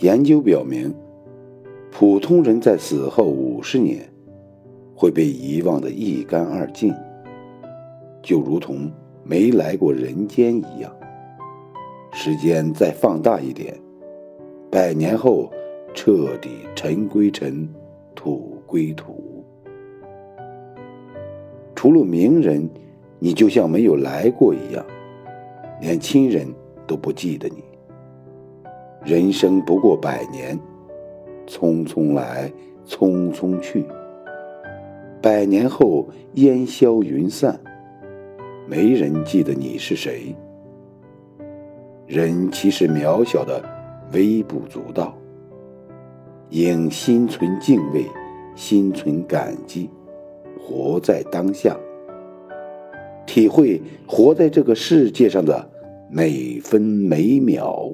研究表明，普通人在死后五十年会被遗忘的一干二净，就如同没来过人间一样。时间再放大一点，百年后彻底尘归尘，土归土。除了名人，你就像没有来过一样，连亲人都不记得你。人生不过百年，匆匆来，匆匆去。百年后烟消云散，没人记得你是谁。人其实渺小的微不足道，应心存敬畏，心存感激，活在当下，体会活在这个世界上的每分每秒。